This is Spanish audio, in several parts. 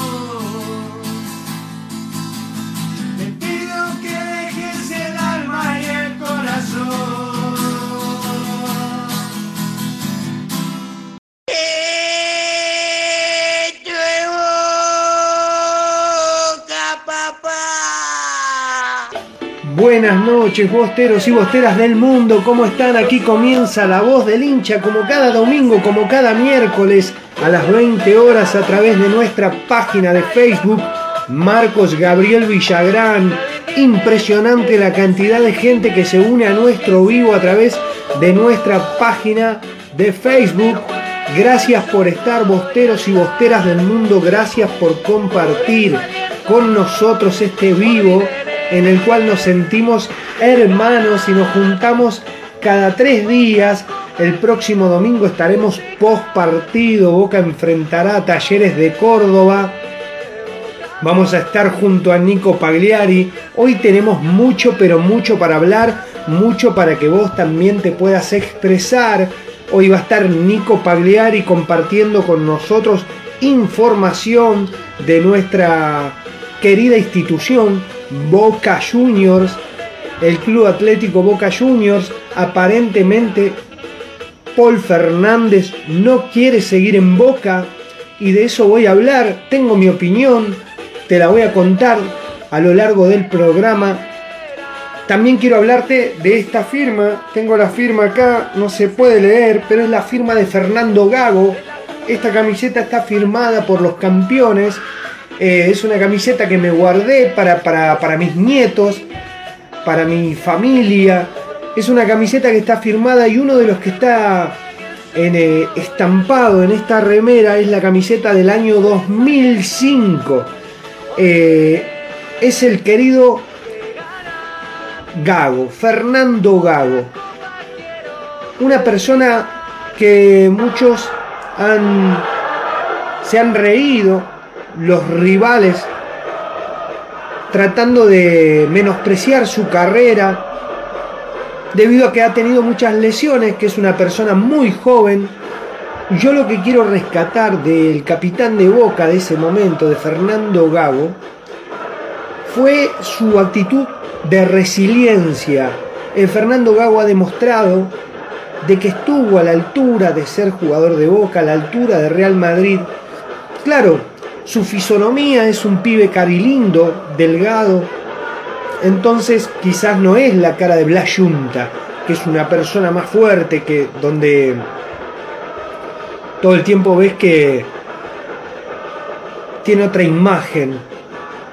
Oh. Buenas noches, bosteros y bosteras del mundo, ¿cómo están? Aquí comienza la voz del hincha, como cada domingo, como cada miércoles, a las 20 horas a través de nuestra página de Facebook, Marcos Gabriel Villagrán. Impresionante la cantidad de gente que se une a nuestro vivo a través de nuestra página de Facebook. Gracias por estar, bosteros y bosteras del mundo, gracias por compartir con nosotros este vivo en el cual nos sentimos hermanos y nos juntamos cada tres días. El próximo domingo estaremos post partido. Boca enfrentará a Talleres de Córdoba. Vamos a estar junto a Nico Pagliari. Hoy tenemos mucho, pero mucho para hablar, mucho para que vos también te puedas expresar. Hoy va a estar Nico Pagliari compartiendo con nosotros información de nuestra querida institución Boca Juniors, el Club Atlético Boca Juniors, aparentemente Paul Fernández no quiere seguir en Boca y de eso voy a hablar, tengo mi opinión, te la voy a contar a lo largo del programa. También quiero hablarte de esta firma, tengo la firma acá, no se puede leer, pero es la firma de Fernando Gago. Esta camiseta está firmada por los campeones eh, es una camiseta que me guardé para, para, para, mis nietos, para mi familia. Es una camiseta que está firmada y uno de los que está en, eh, estampado en esta remera es la camiseta del año 2005. Eh, es el querido Gago, Fernando Gago. Una persona que muchos han, se han reído los rivales tratando de menospreciar su carrera debido a que ha tenido muchas lesiones, que es una persona muy joven. Yo lo que quiero rescatar del capitán de Boca de ese momento, de Fernando Gago, fue su actitud de resiliencia. El Fernando Gago ha demostrado de que estuvo a la altura de ser jugador de Boca, a la altura de Real Madrid. Claro, su fisonomía es un pibe carilindo, delgado. Entonces quizás no es la cara de Blas Junta, que es una persona más fuerte, que donde todo el tiempo ves que tiene otra imagen.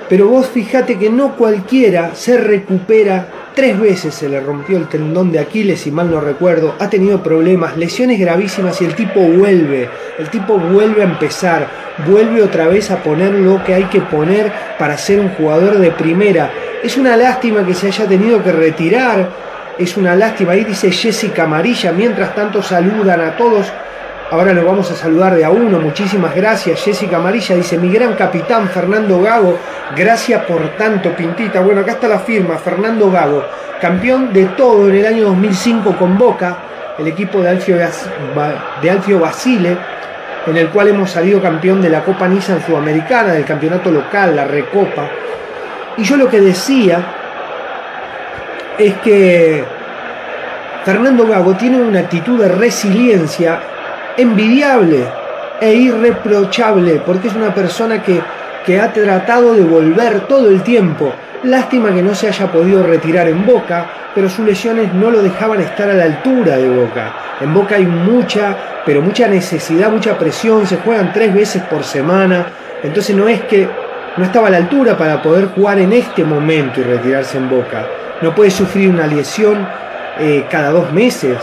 Pero vos fíjate que no cualquiera se recupera. Tres veces se le rompió el tendón de Aquiles, si mal no recuerdo. Ha tenido problemas, lesiones gravísimas y el tipo vuelve. El tipo vuelve a empezar vuelve otra vez a poner lo que hay que poner para ser un jugador de primera. Es una lástima que se haya tenido que retirar, es una lástima. Ahí dice Jessica Amarilla, mientras tanto saludan a todos. Ahora lo vamos a saludar de a uno. Muchísimas gracias. Jessica Amarilla dice, mi gran capitán Fernando Gago, gracias por tanto, Pintita. Bueno, acá está la firma, Fernando Gago, campeón de todo en el año 2005 con Boca, el equipo de Alfio, de Alfio Basile, en el cual hemos salido campeón de la Copa Nissan Sudamericana, del campeonato local, la Recopa. Y yo lo que decía es que Fernando Gago tiene una actitud de resiliencia envidiable e irreprochable, porque es una persona que, que ha tratado de volver todo el tiempo. Lástima que no se haya podido retirar en Boca, pero sus lesiones no lo dejaban estar a la altura de Boca. En Boca hay mucha, pero mucha necesidad, mucha presión, se juegan tres veces por semana, entonces no es que no estaba a la altura para poder jugar en este momento y retirarse en Boca. No puede sufrir una lesión eh, cada dos meses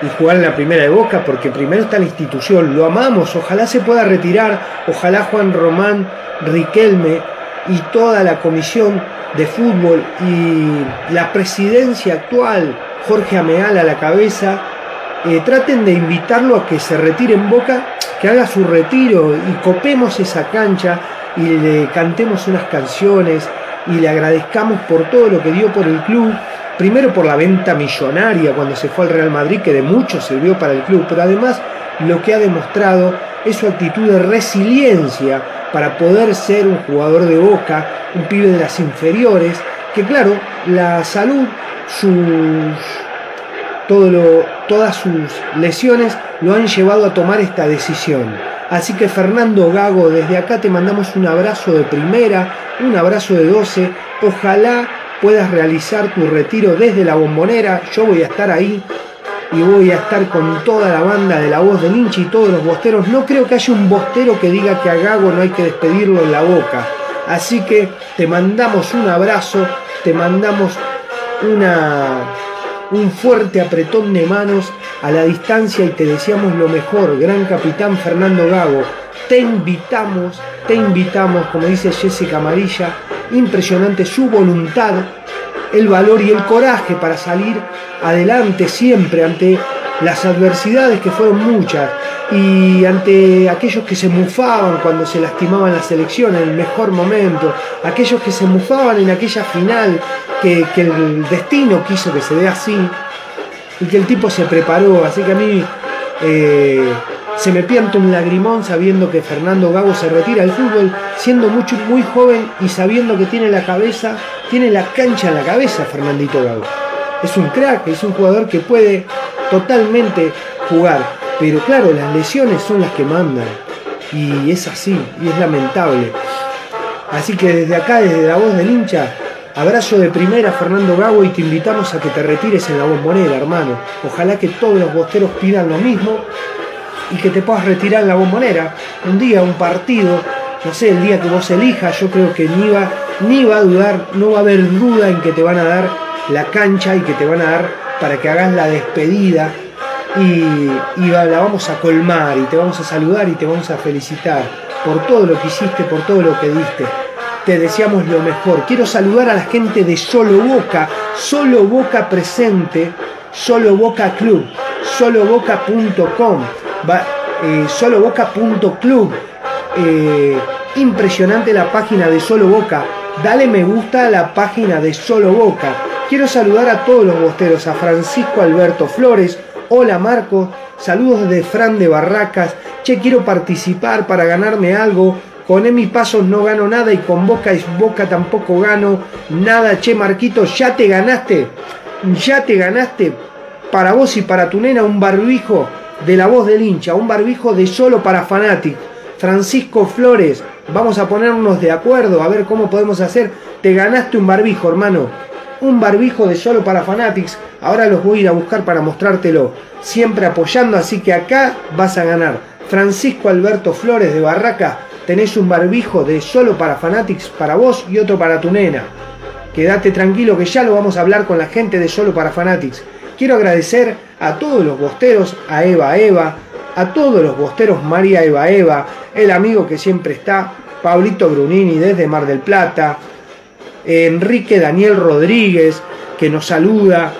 y jugar en la primera de Boca porque primero está la institución, lo amamos, ojalá se pueda retirar, ojalá Juan Román, Riquelme y toda la comisión de fútbol y la presidencia actual, Jorge Ameal a la cabeza, eh, traten de invitarlo a que se retire en Boca, que haga su retiro y copemos esa cancha y le cantemos unas canciones y le agradezcamos por todo lo que dio por el club, primero por la venta millonaria cuando se fue al Real Madrid, que de mucho sirvió para el club, pero además lo que ha demostrado es su actitud de resiliencia para poder ser un jugador de boca, un pibe de las inferiores, que claro, la salud, sus, todo lo, todas sus lesiones lo han llevado a tomar esta decisión. Así que Fernando Gago, desde acá te mandamos un abrazo de primera, un abrazo de 12. Ojalá puedas realizar tu retiro desde la bombonera. Yo voy a estar ahí y voy a estar con toda la banda de la voz del hincha y todos los bosteros. No creo que haya un bostero que diga que a Gago no hay que despedirlo en la boca. Así que te mandamos un abrazo, te mandamos una, un fuerte apretón de manos a la distancia y te deseamos lo mejor, gran capitán Fernando Gago. Te invitamos, te invitamos, como dice Jessica Amarilla, impresionante su voluntad, el valor y el coraje para salir adelante siempre ante las adversidades que fueron muchas y ante aquellos que se mufaban cuando se lastimaban la selección en el mejor momento, aquellos que se mufaban en aquella final que, el destino quiso que se dé así y que el tipo se preparó. Así que a mí eh, se me pianta un lagrimón sabiendo que Fernando Gago se retira del fútbol, siendo mucho, muy joven y sabiendo que tiene la cabeza, tiene la cancha en la cabeza Fernandito Gago. Es un crack, es un jugador que puede totalmente jugar. Pero claro, las lesiones son las que mandan. Y es así, y es lamentable. Así que desde acá, desde la voz del hincha, Abrazo de primera Fernando Gago y te invitamos a que te retires en la bombonera, hermano. Ojalá que todos los bosteros pidan lo mismo y que te puedas retirar en la bombonera. Un día, un partido, no sé, el día que vos elijas, yo creo que ni va, ni va a dudar, no va a haber duda en que te van a dar la cancha y que te van a dar para que hagas la despedida y, y la vamos a colmar y te vamos a saludar y te vamos a felicitar por todo lo que hiciste, por todo lo que diste te deseamos lo mejor. Quiero saludar a la gente de Solo Boca, Solo Boca presente, Solo Boca Club, soloboca.com, eh, soloboca.club. Eh, impresionante la página de Solo Boca. Dale me gusta a la página de Solo Boca. Quiero saludar a todos los bosteros, a Francisco Alberto Flores. Hola Marcos, saludos de Fran de Barracas. Che, quiero participar para ganarme algo con Emi Pasos no gano nada y con Boca es Boca tampoco gano nada. Che, Marquito, ya te ganaste. Ya te ganaste para vos y para tu nena un barbijo de la voz del hincha, un barbijo de solo para Fanatic. Francisco Flores, vamos a ponernos de acuerdo a ver cómo podemos hacer. Te ganaste un barbijo, hermano. Un barbijo de solo para Fanatics. Ahora los voy a ir a buscar para mostrártelo. Siempre apoyando, así que acá vas a ganar. Francisco Alberto Flores de Barraca tenés un barbijo de solo para Fanatics para vos y otro para tu nena. Quédate tranquilo que ya lo vamos a hablar con la gente de Solo para Fanatics. Quiero agradecer a todos los bosteros, a Eva Eva, a todos los bosteros María Eva Eva, el amigo que siempre está, Pablito Brunini desde Mar del Plata, Enrique Daniel Rodríguez que nos saluda,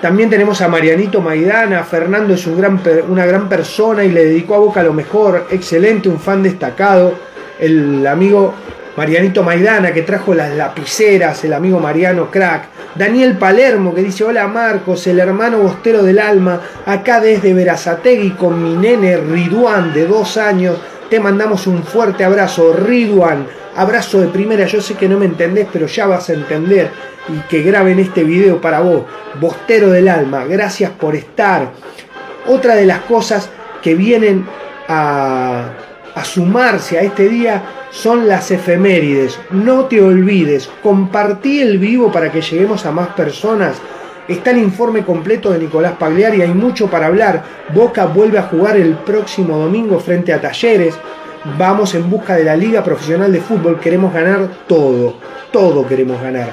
también tenemos a Marianito Maidana, Fernando es un gran, una gran persona y le dedicó a Boca lo mejor, excelente, un fan destacado, el amigo Marianito Maidana que trajo las lapiceras, el amigo Mariano Crack, Daniel Palermo que dice hola Marcos, el hermano bostero del alma, acá desde Verazategui con mi nene Riduan de dos años, te mandamos un fuerte abrazo, Riduan, abrazo de primera, yo sé que no me entendés, pero ya vas a entender y que graben este video para vos, Bostero del Alma, gracias por estar. Otra de las cosas que vienen a, a sumarse a este día son las efemérides. No te olvides, compartí el vivo para que lleguemos a más personas. Está el informe completo de Nicolás Pagliari, hay mucho para hablar. Boca vuelve a jugar el próximo domingo frente a Talleres. Vamos en busca de la Liga Profesional de Fútbol, queremos ganar todo, todo queremos ganar.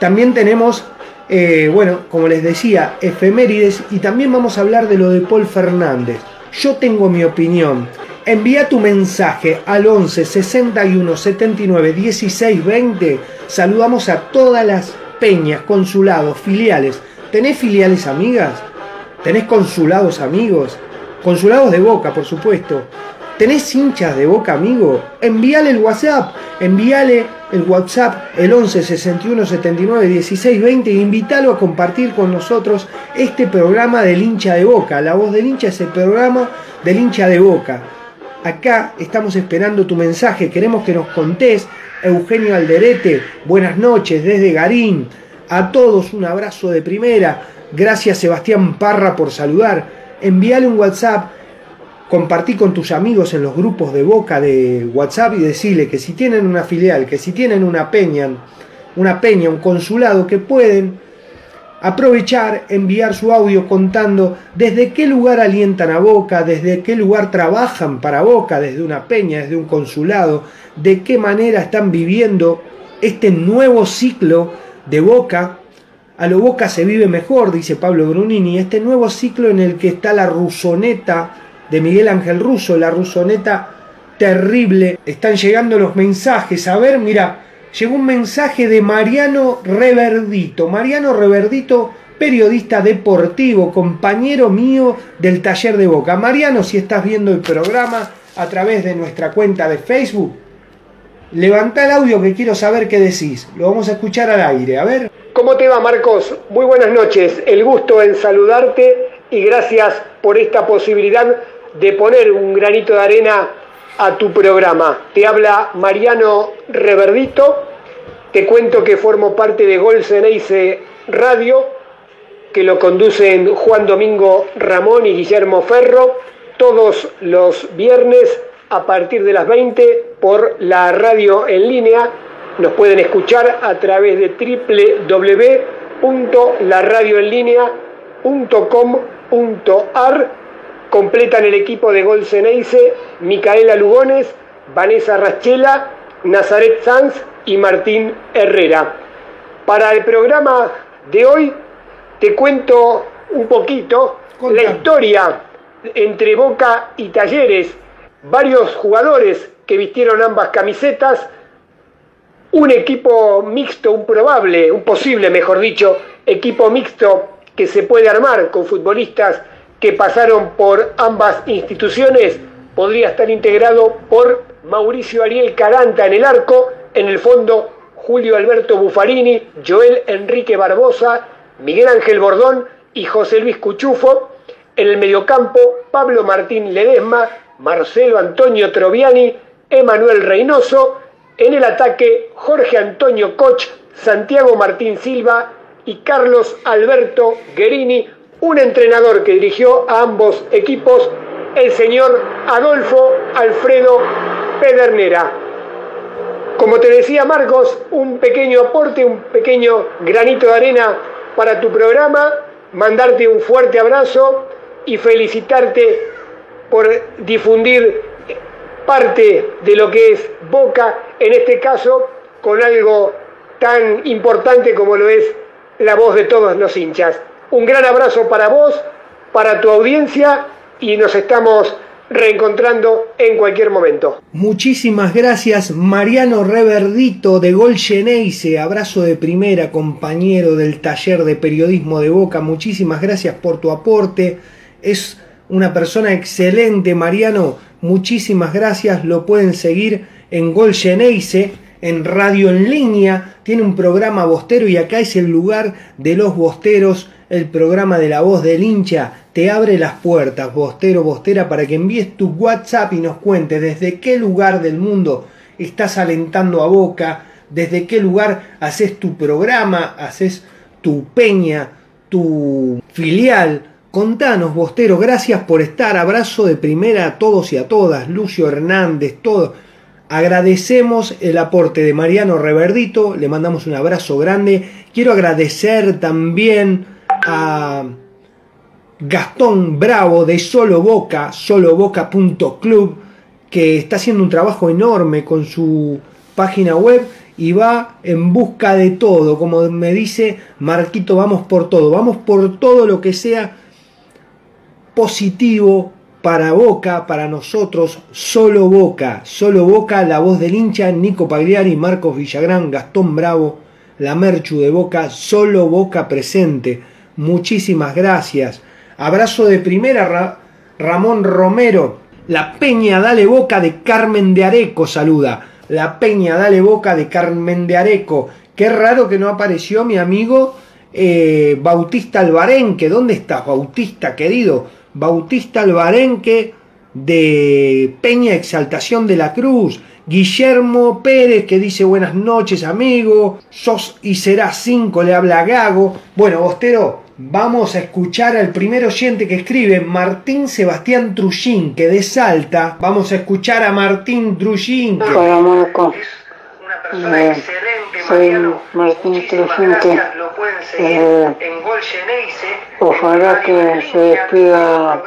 También tenemos, eh, bueno, como les decía, efemérides y también vamos a hablar de lo de Paul Fernández. Yo tengo mi opinión. Envía tu mensaje al 11 61 79 16 20. Saludamos a todas las peñas, consulados, filiales. ¿Tenés filiales amigas? ¿Tenés consulados amigos? Consulados de boca, por supuesto. ¿Tenés hinchas de boca, amigo? Envíale el WhatsApp, envíale el WhatsApp, el 11 61 79 16 20 e invítalo a compartir con nosotros este programa del hincha de boca. La voz del hincha es el programa del hincha de boca. Acá estamos esperando tu mensaje, queremos que nos contés. Eugenio Alderete, buenas noches desde Garín. A todos un abrazo de primera. Gracias Sebastián Parra por saludar. Envíale un WhatsApp compartí con tus amigos en los grupos de boca de WhatsApp y decirle que si tienen una filial, que si tienen una peña, una peña, un consulado, que pueden aprovechar, enviar su audio contando desde qué lugar alientan a Boca, desde qué lugar trabajan para Boca, desde una peña, desde un consulado, de qué manera están viviendo este nuevo ciclo de Boca. A lo Boca se vive mejor, dice Pablo Brunini, este nuevo ciclo en el que está la rusoneta de Miguel Ángel Russo, la rusoneta terrible. Están llegando los mensajes. A ver, mira, llegó un mensaje de Mariano Reverdito. Mariano Reverdito, periodista deportivo, compañero mío del taller de Boca. Mariano, si estás viendo el programa a través de nuestra cuenta de Facebook, levanta el audio que quiero saber qué decís. Lo vamos a escuchar al aire. A ver. ¿Cómo te va, Marcos? Muy buenas noches. El gusto en saludarte y gracias por esta posibilidad de poner un granito de arena a tu programa. Te habla Mariano Reverdito, te cuento que formo parte de Gol Ceneice Radio, que lo conducen Juan Domingo Ramón y Guillermo Ferro, todos los viernes a partir de las 20 por la radio en línea. Nos pueden escuchar a través de www.laradioenlinea.com.ar Completan el equipo de Gol Ceneice Micaela Lugones, Vanessa Rachela, Nazaret Sanz y Martín Herrera. Para el programa de hoy te cuento un poquito la historia entre Boca y Talleres, varios jugadores que vistieron ambas camisetas, un equipo mixto, un probable, un posible, mejor dicho, equipo mixto que se puede armar con futbolistas que pasaron por ambas instituciones podría estar integrado por Mauricio Ariel Caranta en el arco, en el fondo Julio Alberto Buffarini, Joel Enrique Barbosa, Miguel Ángel Bordón y José Luis Cuchufo, en el mediocampo Pablo Martín Ledesma, Marcelo Antonio Troviani, Emanuel Reynoso, en el ataque Jorge Antonio Koch, Santiago Martín Silva y Carlos Alberto Guerini, un entrenador que dirigió a ambos equipos, el señor Adolfo Alfredo Pedernera. Como te decía Marcos, un pequeño aporte, un pequeño granito de arena para tu programa, mandarte un fuerte abrazo y felicitarte por difundir parte de lo que es Boca, en este caso con algo tan importante como lo es la voz de todos los hinchas. Un gran abrazo para vos, para tu audiencia y nos estamos reencontrando en cualquier momento. Muchísimas gracias Mariano Reverdito de Gol Geneise, abrazo de primera, compañero del taller de periodismo de Boca, muchísimas gracias por tu aporte, es una persona excelente Mariano, muchísimas gracias, lo pueden seguir en Gol Geneise, en radio en línea, tiene un programa bostero y acá es el lugar de los bosteros, el programa de la voz del hincha te abre las puertas, bostero, bostera, para que envíes tu WhatsApp y nos cuentes desde qué lugar del mundo estás alentando a Boca, desde qué lugar haces tu programa, haces tu peña, tu filial. Contanos, Bostero, gracias por estar. Abrazo de primera a todos y a todas. Lucio Hernández, todo. Agradecemos el aporte de Mariano Reverdito, le mandamos un abrazo grande. Quiero agradecer también a Gastón Bravo de Solo Boca, soloboca.club, que está haciendo un trabajo enorme con su página web y va en busca de todo, como me dice Marquito, vamos por todo, vamos por todo lo que sea positivo para Boca, para nosotros, solo Boca, solo Boca, la voz del hincha, Nico Pagliari, Marcos Villagrán, Gastón Bravo, la Merchu de Boca, solo Boca presente. Muchísimas gracias. Abrazo de primera, Ramón Romero. La Peña Dale Boca de Carmen de Areco saluda. La Peña Dale Boca de Carmen de Areco. Qué raro que no apareció mi amigo eh, Bautista Albarenque. ¿Dónde estás, Bautista, querido? Bautista Albarenque de Peña Exaltación de la Cruz. Guillermo Pérez que dice buenas noches amigo, sos y serás cinco, le habla Gago. Bueno, Bostero, vamos a escuchar al primer oyente que escribe, Martín Sebastián Trujín, que de Salta. Vamos a escuchar a Martín Trujín. Hola Marco, eh, soy Martín que eh, ojalá que se despida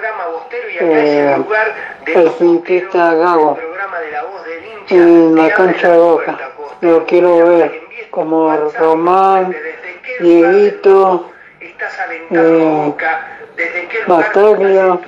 eh, el finquista Gago en la cancha de Boca. Lo quiero ver como Román, Dieguito, eh, Bataglia.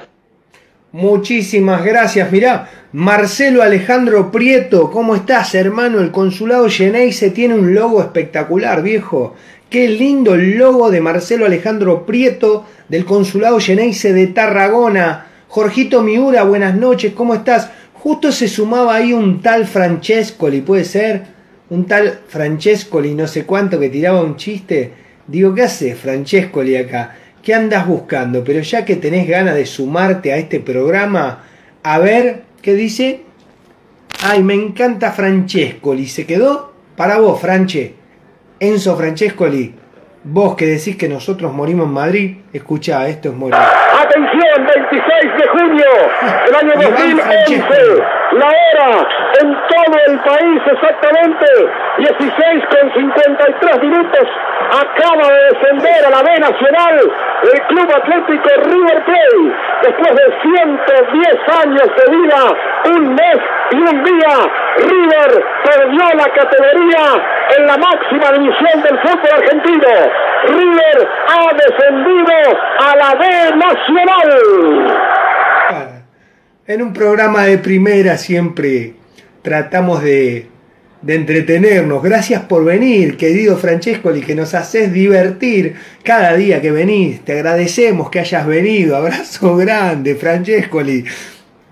Muchísimas gracias. Mirá, Marcelo Alejandro Prieto, ¿cómo estás, hermano? El consulado Geneise tiene un logo espectacular, viejo. Qué lindo el logo de Marcelo Alejandro Prieto del consulado Geneise de Tarragona. Jorgito Miura, buenas noches, ¿cómo estás? Justo se sumaba ahí un tal Francescoli, puede ser, un tal Francescoli, no sé cuánto, que tiraba un chiste. Digo, ¿qué hace Francescoli acá? ¿Qué andas buscando? Pero ya que tenés ganas de sumarte a este programa, a ver, ¿qué dice? Ay, me encanta Francescoli. ¿Se quedó? Para vos, Franche. Enzo Francescoli. Vos que decís que nosotros morimos en Madrid, escucha, esto es morir. Atención, 26 de junio del año 2011. La hora en todo el país exactamente 16 con 53 minutos. Acaba de descender a la B Nacional el Club Atlético River Plate. Después de 110 años de vida, un mes y un día, River perdió la categoría en la máxima división del fútbol argentino. River ha descendido a la B Nacional. En un programa de primera siempre tratamos de, de entretenernos. Gracias por venir, querido Francescoli, que nos haces divertir cada día que venís. Te agradecemos que hayas venido. Abrazo grande, Francescoli.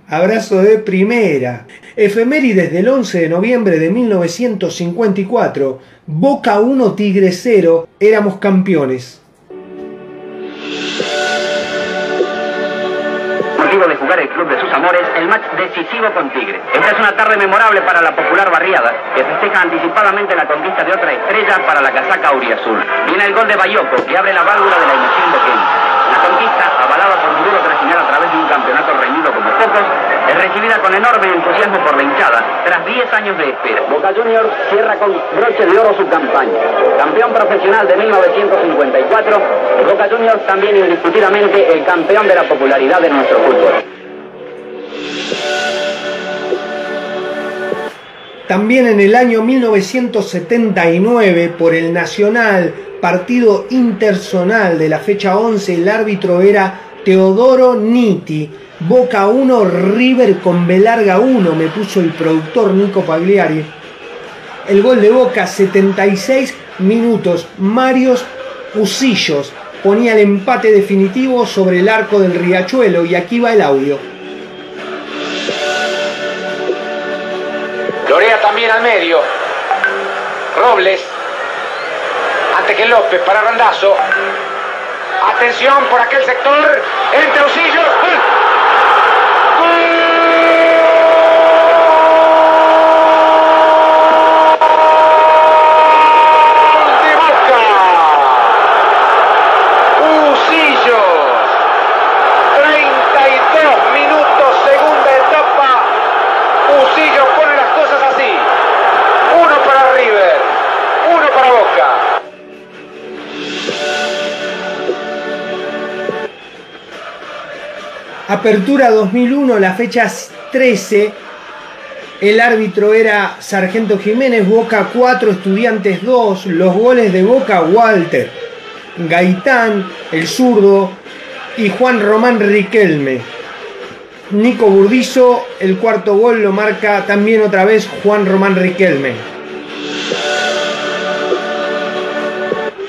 Abrazo de primera. Efemérides del 11 de noviembre de 1954. Boca 1 Tigre 0. Éramos campeones. Jugar el club de sus amores el match decisivo con Tigre. Esta es una tarde memorable para la popular barriada que festeja anticipadamente la conquista de otra estrella para la casaca auriazul. Viene el gol de Bayoco que abre la válvula de la ilusión boqueña. La conquista, avalada por un duro traicionar a través de un campeonato reñido como pocos, recibida con enorme entusiasmo por la hinchada tras 10 años de espera. Boca Juniors cierra con broche de oro su campaña. Campeón profesional de 1954, Boca Juniors también indiscutidamente el campeón de la popularidad de nuestro fútbol. También en el año 1979, por el Nacional, partido interzonal de la fecha 11, el árbitro era Teodoro Nitti. Boca 1, River con Belarga 1, me puso el productor Nico Pagliari. El gol de Boca, 76 minutos. Marios Usillos ponía el empate definitivo sobre el arco del Riachuelo y aquí va el audio. Lorea también al medio. Robles. Ante que López para Randazo. Atención por aquel sector. Entre Usillos. Apertura 2001, la fecha 13. El árbitro era Sargento Jiménez, Boca 4, Estudiantes 2. Los goles de Boca, Walter, Gaitán, el zurdo y Juan Román Riquelme. Nico Burdizo, el cuarto gol lo marca también otra vez Juan Román Riquelme.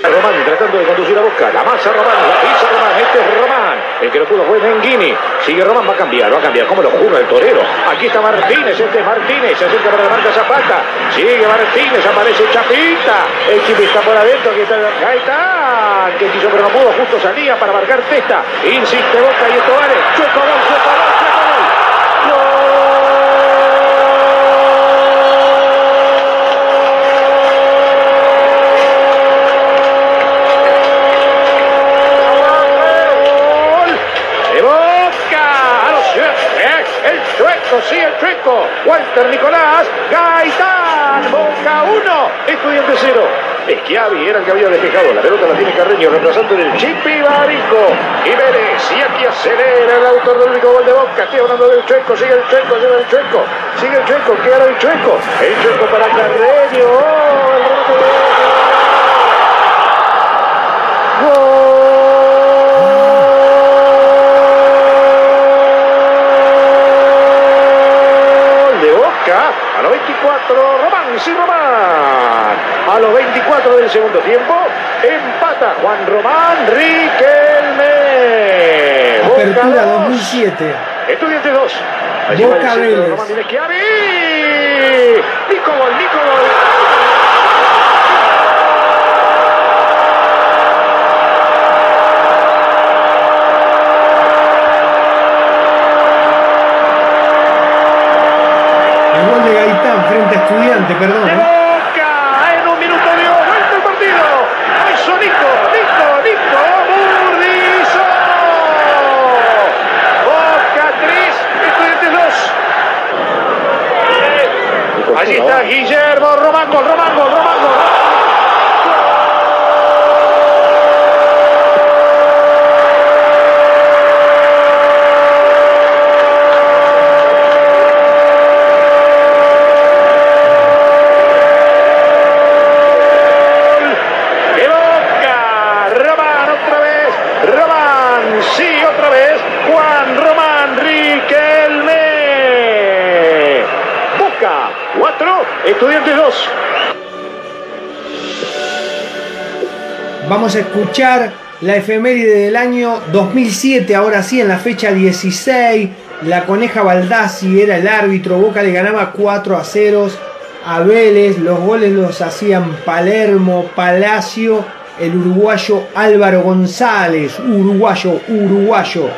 Román tratando de conducir a Boca. La masa Román, la pisa Román, este es Román. El que lo pudo fue Menghini. Sigue Román, va a cambiar, va a cambiar. ¿Cómo lo jura el torero? Aquí está Martínez, este es Martínez. Se acerca para la marca Zapata. Sigue Martínez, aparece Chapita. El chip está por adentro. Aquí está Gaitán. Que quiso pero no pudo. Justo salía para marcar testa. Insiste Boca y esto vale. Chueco gol, chueco gol. de Boca. A los el chueco, Walter Nicolás, Gaitán, Boca 1, Estudiante 0. Esquiavi era el que había despejado. La pelota la tiene Carreño reemplazando en el Chipi Barico. Jiménez, y aquí acelera el autor del único gol de Boca. Estoy hablando del chueco, sigue el chueco, sigue el chueco. Sigue el chueco, queda el chueco. El chueco para Carreño. Oh, el Gol de Boca a los 24, Román, sí Román. A los 24 del segundo tiempo, empata Juan Román Riquelme. Apertura dos. 2007. Estudiantes 2. Boca Vélez. Román. Nico gol, Nico gol. El gol de Gaitán frente a Estudiante, perdón. ¿eh? Boca en un minuto dio vuelta el partido. Eso Nico, Nico, Nico, Burdizo. Boca 3, Estudiantes 2. Allí está Guillermo Román, gol, Román, gol, Román, gol. de Boca. Román otra vez. Román, sí, otra vez. Juan Román Riquelme. Boca 4, Estudiantes 2. Vamos a escuchar la efeméride del año 2007, ahora sí, en la fecha 16. La coneja Baldassi era el árbitro, Boca le ganaba 4 a 0 a Vélez, los goles los hacían Palermo, Palacio, el uruguayo Álvaro González, uruguayo, uruguayo.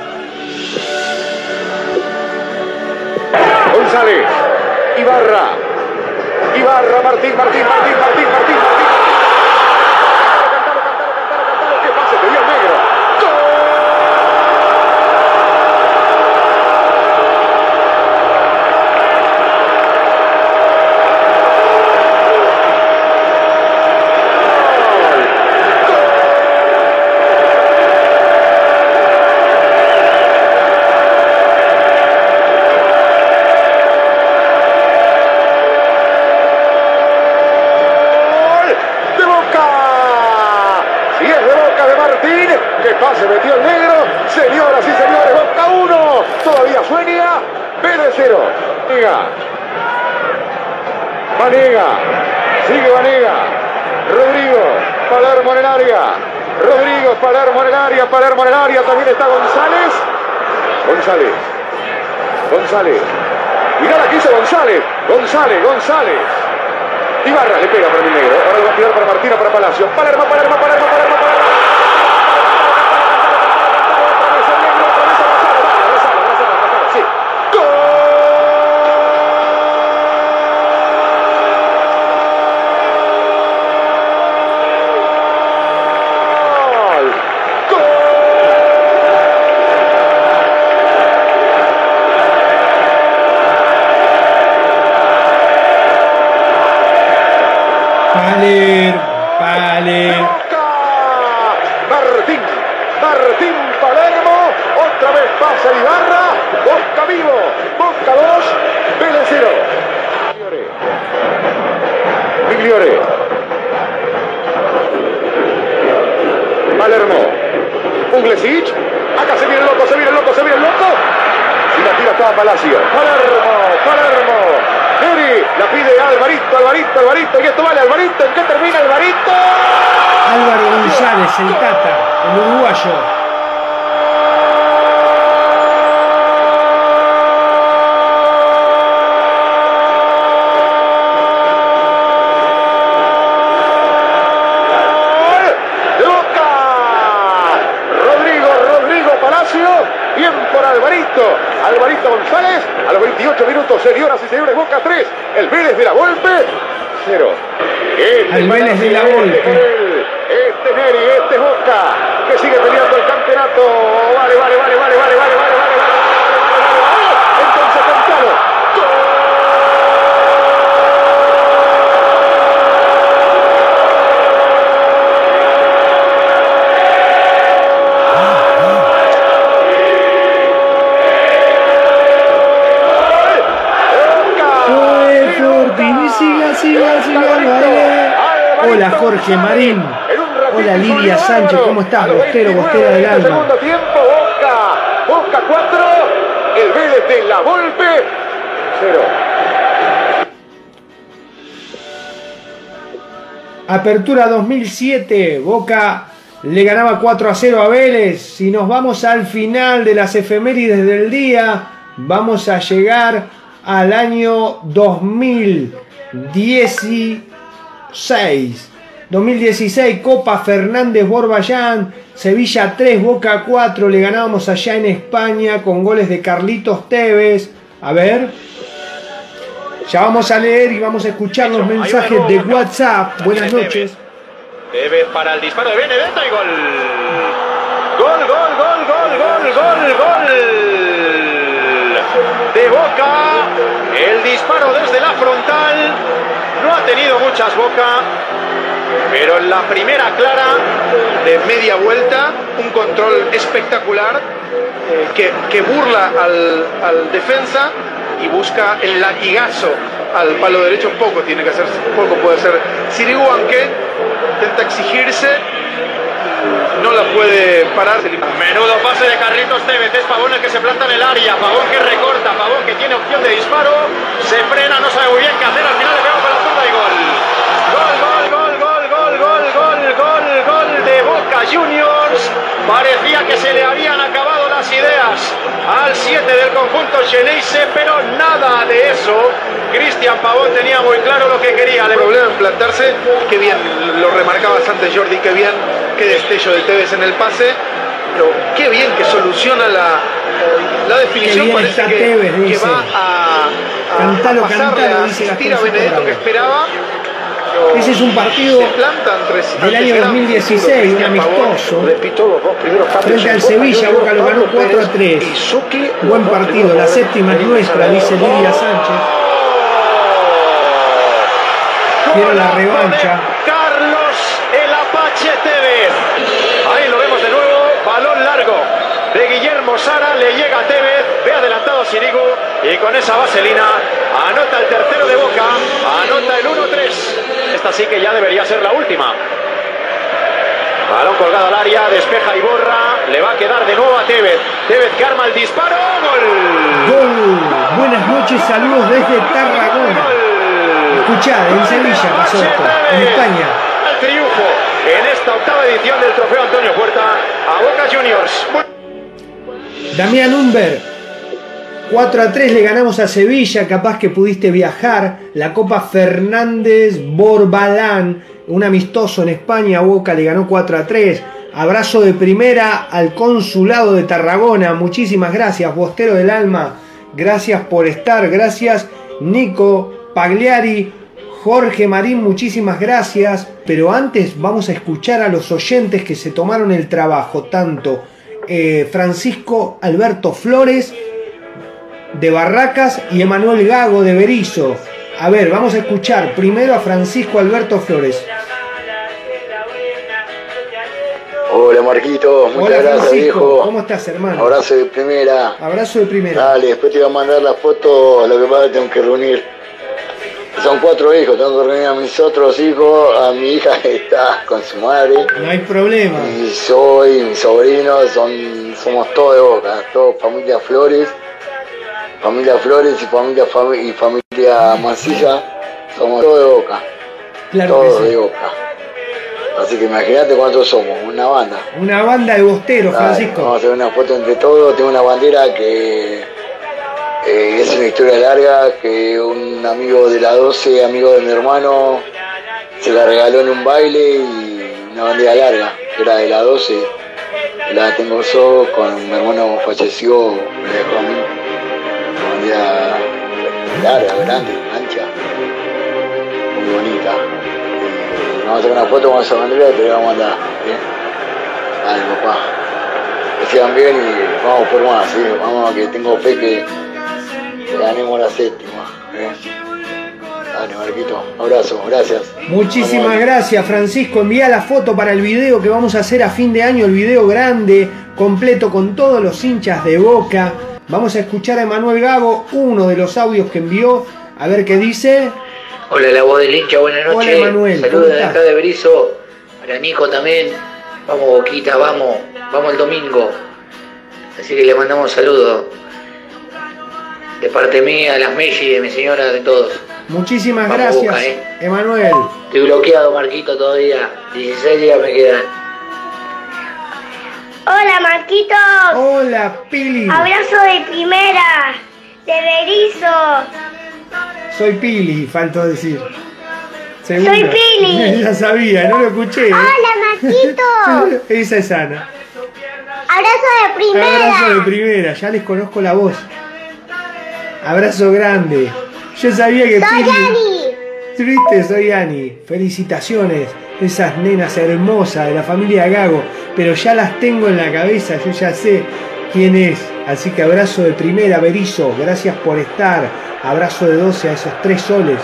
González, Ibarra, Ibarra, Martín, Martín, Martín, Martín, Martín, Martín. Cantalo, cantalo, cantalo, cantalo, qué pase, te dio el negro. Gol qué pase metió el negro. Señoras y señores, Boca 1. Todavía sueña. Vélez 0. Vanega. Vanega. Sigue Vanega. Rodrigo. Palermo en el área. Rodrigo, Palermo en el área. Palermo en el área. También está González. González. González. Mirá la que hizo González. González, González. Ibarra le pega para el negro. Ahora va a tirar para Martina, para Palacio. Palermo, Palermo, Palermo, Palermo, Alvarito. Alvarito González. A los 28 minutos, señoras y señores, Boca 3. El Vélez de la Golpe, 0. Este Al Vélez de la Golpe. Este Neri, este es Boca, que sigue peleando el campeonato. Vale, vale, vale, vale, vale, vale, vale. vale. Hola Jorge Marín. Hola Lidia Sánchez, ¿cómo estás? Bostero, bostera del alma. Segundo tiempo, Boca. Boca 4. El Vélez de la Volpe. 0. Apertura 2007, Boca le ganaba 4 a 0 a Vélez. Si nos vamos al final de las efemérides del día, vamos a llegar al año 2016. 2016, Copa Fernández Borbayán, Sevilla 3, Boca 4, le ganábamos allá en España con goles de Carlitos Tevez. A ver. Ya vamos a leer y vamos a escuchar los mensajes de WhatsApp. Buenas noches. Tevez para el disparo de Benedetto y gol. Gol, gol, gol, gol, gol, gol, gol. De Boca. El disparo desde la frontal. No ha tenido muchas Boca. Pero en la primera clara de media vuelta, un control espectacular eh, que, que burla al, al defensa y busca el latigazo al palo derecho. Poco tiene que hacer, poco puede ser Sirigu, aunque intenta exigirse, no la puede parar. Menudo pase de Carlitos Tevez, es Pavón el que se planta en el área, Pavón que recorta, Pavón que tiene opción de disparo, se frena, no sabe muy bien qué hacer, al final le pega la zurda y. Gol, Boca Juniors. Parecía que se le habían acabado las ideas al 7 del conjunto Xeneize, pero nada de eso. Cristian Pavón tenía muy claro lo que quería. El problema en plantarse, qué bien, lo remarcabas antes Jordi, qué bien, qué destello de Tevez en el pase. Pero qué bien que soluciona la, la definición. bien Parece que, Tevez, que va a, a, Cantalo, a pasarle cantalo, a asistir a Benedetto que esperaba. Ese es un partido del año gran 2016, un amistoso. Frente al Sevilla, Boca lo ganó Pablo 4 a Pérez 3. y Zucchi, Buen partido, la séptima es nuestra, dice Lidia Sánchez. Quiero la revancha. Carlos el Apache Tevez. Ahí lo vemos de nuevo. Balón largo de Guillermo Sara. Le llega a Tevez. Ve adelantado a Sirigu. Y con esa vaselina anota el tercero de Boca. Anota el 1-3. Esta sí que ya debería ser la última. Balón colgado al área, despeja y borra. Le va a quedar de nuevo a Tevez. Tevez que arma el disparo. ¡Gol! Gol. Buenas noches, saludos desde Tarragona. Escuchá, en Sevilla pasó esto, en España. El triunfo en esta octava edición del trofeo Antonio Puerta a Boca Juniors. Damián Humber, 4 a 3 le ganamos a Sevilla, capaz que pudiste viajar. La Copa Fernández Borbalán, un amistoso en España, Boca le ganó 4 a 3. Abrazo de primera al consulado de Tarragona, muchísimas gracias, Bostero del Alma, gracias por estar, gracias Nico Pagliari, Jorge Marín, muchísimas gracias. Pero antes vamos a escuchar a los oyentes que se tomaron el trabajo, tanto eh, Francisco Alberto Flores de Barracas y Emanuel Gago de Berizo. A ver, vamos a escuchar primero a Francisco Alberto Flores. Hola Marquito, muchas Hola, gracias Francisco. viejo. ¿Cómo estás, hermano? Abrazo de primera. Abrazo de primera. Dale, después te voy a mandar la foto, lo que pasa tengo que reunir. Son cuatro hijos, tengo que reunir a mis otros hijos, a mi hija que está con su madre, No hay problema. y yo y mi sobrino, son, somos todos de boca, todos familia Flores, familia Flores y familia Fami- y familia Mancilla, somos todos de boca, Claro todos que de sí. boca. Así que imagínate cuántos somos, una banda. Una banda de bosteros, Francisco. Vamos a hacer una foto entre todos. Tengo una bandera que eh, es una historia larga, que un amigo de la 12, amigo de mi hermano, se la regaló en un baile y una bandera larga, que era de la 12. La tengo yo, con mi hermano falleció, me dejó a mí. Larga, grande, ancha, muy bonita. Y vamos a hacer una foto con esa bandera y te la vamos a mandar. ¿bien? Dale, papá. Que sigan bien y vamos por más, ¿sí? Vamos, que tengo fe que ganemos la séptima. ¿eh? Dale, Marquito. Abrazo, gracias. Muchísimas gracias, Francisco. Envía la foto para el video que vamos a hacer a fin de año, el video grande, completo con todos los hinchas de Boca. Vamos a escuchar a Emanuel Gago, uno de los audios que envió, a ver qué dice. Hola, la voz del hincha, buenas noches. Hola, Emanuel, Saludos ¿cómo de acá de Berizo, para Nico también. Vamos, Boquita, vamos, vamos el domingo. Así que le mandamos saludos. De parte mía, de las Messi, de mi señora, de todos. Muchísimas Vamos, gracias, eh. Emanuel. Estoy bloqueado, Marquito, todavía. 16 días me quedan. Hola Marquitos. Hola Pili. Abrazo de primera. De Berizo. Soy Pili, faltó decir. Soy Pili. ya sabía, no lo escuché. ¿eh? Hola Marquito. Esa es Ana. Abrazo de primera. Abrazo de primera, ya les conozco la voz. Abrazo grande. Yo sabía que Soy Pili- Ani. ¿Viste? Soy Ani. Felicitaciones. Esas nenas hermosas de la familia Gago. Pero ya las tengo en la cabeza, yo ya sé quién es. Así que abrazo de primera, Berizo. Gracias por estar. Abrazo de 12 a esos tres soles.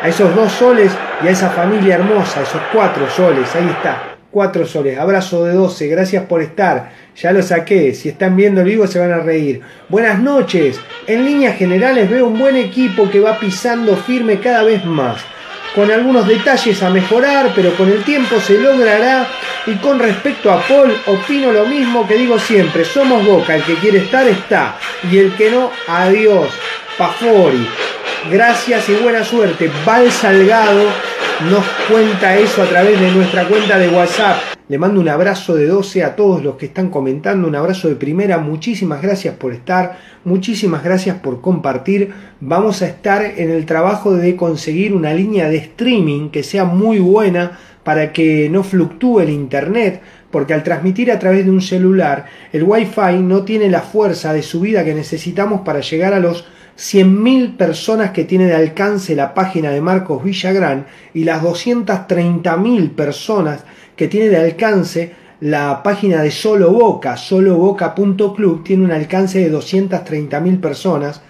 A esos dos soles y a esa familia hermosa, esos cuatro soles. Ahí está. Cuatro soles. Abrazo de 12. Gracias por estar. Ya lo saqué. Si están viendo el vivo se van a reír. Buenas noches. En líneas generales veo un buen equipo que va pisando firme cada vez más. Con algunos detalles a mejorar, pero con el tiempo se logrará. Y con respecto a Paul, opino lo mismo que digo siempre. Somos Boca. El que quiere estar, está. Y el que no, adiós. Pafori. Gracias y buena suerte. Val Salgado nos cuenta eso a través de nuestra cuenta de WhatsApp. Le mando un abrazo de 12 a todos los que están comentando, un abrazo de primera. Muchísimas gracias por estar, muchísimas gracias por compartir. Vamos a estar en el trabajo de conseguir una línea de streaming que sea muy buena para que no fluctúe el internet, porque al transmitir a través de un celular, el Wi-Fi no tiene la fuerza de subida que necesitamos para llegar a los 100.000 personas que tiene de alcance la página de Marcos Villagrán y las 230.000 personas que tiene de alcance la página de Solo Boca, soloboca.club, tiene un alcance de 230.000 personas,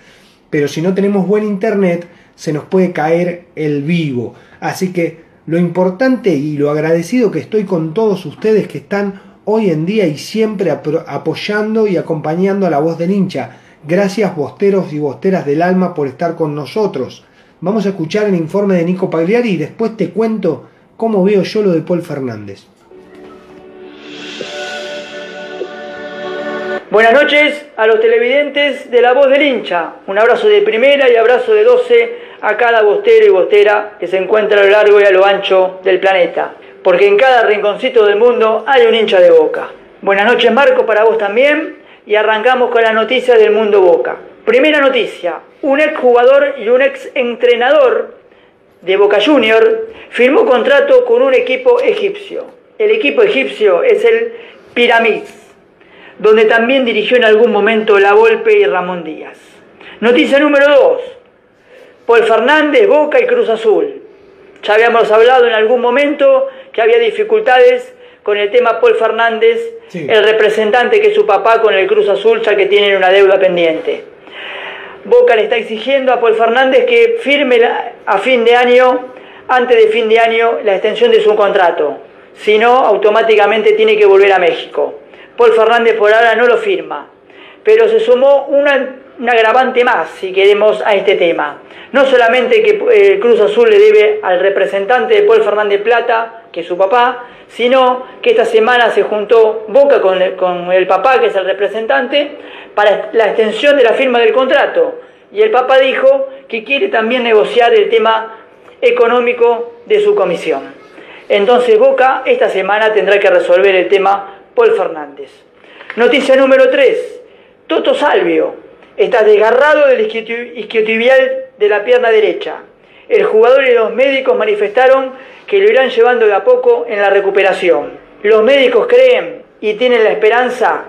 pero si no tenemos buen internet se nos puede caer el vivo. Así que lo importante y lo agradecido que estoy con todos ustedes que están hoy en día y siempre apoyando y acompañando a la voz del hincha. Gracias bosteros y bosteras del alma por estar con nosotros. Vamos a escuchar el informe de Nico Pagliari y después te cuento cómo veo yo lo de Paul Fernández. Buenas noches a los televidentes de La Voz del Hincha. Un abrazo de primera y abrazo de 12 a cada bostero y bostera que se encuentra a lo largo y a lo ancho del planeta. Porque en cada rinconcito del mundo hay un hincha de boca. Buenas noches Marco para vos también y arrancamos con las noticias del mundo boca. Primera noticia, un ex jugador y un ex entrenador de Boca Junior firmó contrato con un equipo egipcio. El equipo egipcio es el Pyramids donde también dirigió en algún momento La Volpe y Ramón Díaz. Noticia número 2. Paul Fernández, Boca y Cruz Azul. Ya habíamos hablado en algún momento que había dificultades con el tema Paul Fernández, el representante que es su papá con el Cruz Azul, ya que tienen una deuda pendiente. Boca le está exigiendo a Paul Fernández que firme a fin de año, antes de fin de año, la extensión de su contrato. Si no, automáticamente tiene que volver a México. Paul Fernández por ahora no lo firma. Pero se sumó una, un agravante más, si queremos, a este tema. No solamente que el eh, Cruz Azul le debe al representante de Paul Fernández Plata, que es su papá, sino que esta semana se juntó Boca con el, con el papá, que es el representante, para la extensión de la firma del contrato. Y el papá dijo que quiere también negociar el tema económico de su comisión. Entonces Boca esta semana tendrá que resolver el tema Paul Fernández. Noticia número 3. Toto Salvio está desgarrado del isquiotibial de la pierna derecha. El jugador y los médicos manifestaron que lo irán llevando de a poco en la recuperación. Los médicos creen y tienen la esperanza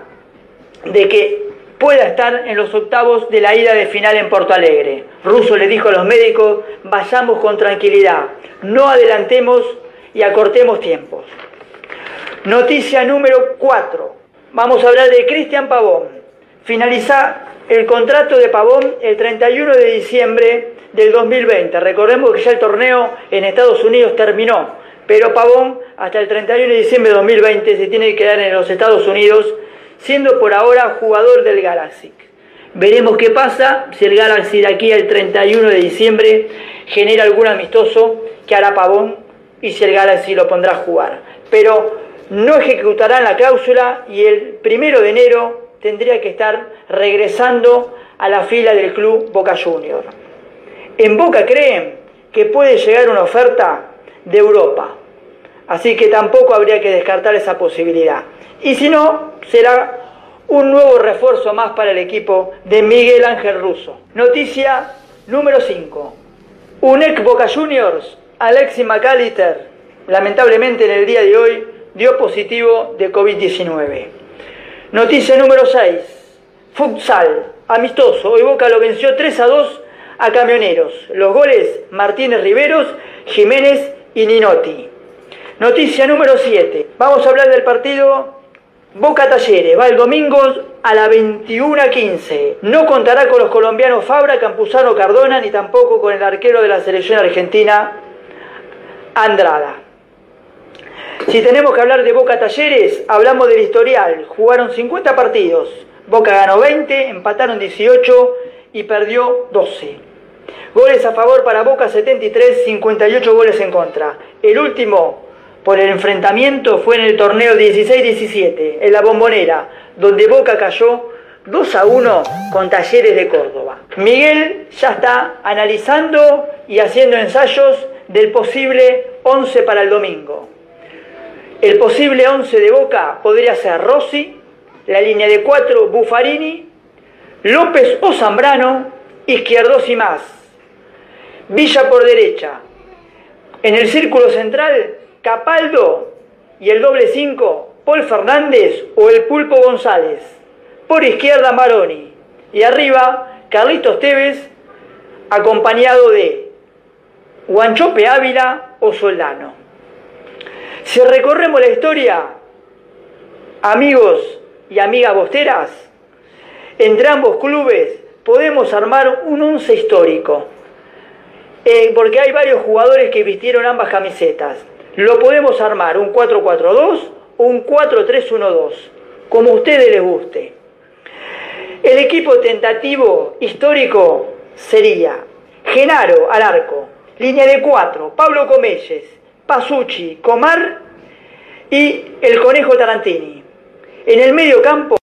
de que pueda estar en los octavos de la ida de final en Porto Alegre. Russo le dijo a los médicos, vayamos con tranquilidad, no adelantemos y acortemos tiempos. Noticia número 4. Vamos a hablar de Cristian Pavón. Finaliza el contrato de Pavón el 31 de diciembre del 2020. Recordemos que ya el torneo en Estados Unidos terminó, pero Pavón hasta el 31 de diciembre de 2020 se tiene que quedar en los Estados Unidos, siendo por ahora jugador del Galaxy. Veremos qué pasa si el Galaxy de aquí al 31 de diciembre genera algún amistoso que hará Pavón y si el Galaxy lo pondrá a jugar. Pero no ejecutarán la cláusula y el primero de enero tendría que estar regresando a la fila del club Boca Junior. En Boca creen que puede llegar una oferta de Europa, así que tampoco habría que descartar esa posibilidad. Y si no, será un nuevo refuerzo más para el equipo de Miguel Ángel Russo. Noticia número 5. Un ex Boca Juniors, Alexis McAllister, lamentablemente en el día de hoy dio positivo de COVID-19. Noticia número 6. Futsal, amistoso. Hoy Boca lo venció 3 a 2 a Camioneros. Los goles Martínez Riveros, Jiménez y Ninotti. Noticia número 7. Vamos a hablar del partido Boca Talleres. Va el domingo a la 21.15. No contará con los colombianos Fabra, Campuzano, Cardona, ni tampoco con el arquero de la selección argentina, Andrada. Si tenemos que hablar de Boca Talleres, hablamos del historial. Jugaron 50 partidos. Boca ganó 20, empataron 18 y perdió 12. Goles a favor para Boca 73, 58 goles en contra. El último por el enfrentamiento fue en el torneo 16-17, en la bombonera, donde Boca cayó 2 a 1 con Talleres de Córdoba. Miguel ya está analizando y haciendo ensayos del posible 11 para el domingo. El posible 11 de Boca podría ser Rossi, la línea de 4 Buffarini, López o Zambrano, Izquierdos y más. Villa por derecha. En el círculo central, Capaldo y el doble 5, Paul Fernández o el Pulpo González. Por izquierda, Maroni. Y arriba, Carlitos Tevez, acompañado de Guanchope Ávila o Soldano. Si recorremos la historia, amigos y amigas bosteras, entre ambos clubes podemos armar un once histórico. Eh, porque hay varios jugadores que vistieron ambas camisetas. Lo podemos armar un 4-4-2 o un 4-3-1-2, como a ustedes les guste. El equipo tentativo histórico sería Genaro al arco, línea de 4, Pablo Comelles, Pasucci, Comar y el Conejo Tarantini. En el medio campo,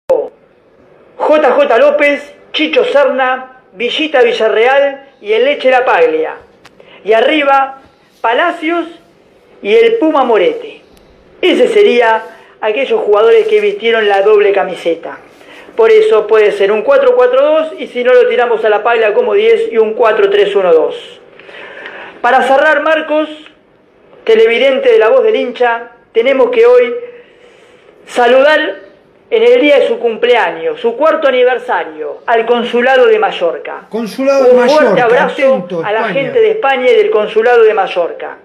JJ López, Chicho Serna, Villita Villarreal y el Leche La Paglia. Y arriba, Palacios y el Puma Morete. Ese sería aquellos jugadores que vistieron la doble camiseta. Por eso puede ser un 4-4-2 y si no lo tiramos a la paglia como 10 y un 4-3-1-2. Para cerrar, Marcos, televidente de la voz del hincha, tenemos que hoy saludar en el día de su cumpleaños, su cuarto aniversario, al Consulado de Mallorca. Consulado de Un Mallorca. fuerte abrazo atento, a la España. gente de España y del Consulado de Mallorca.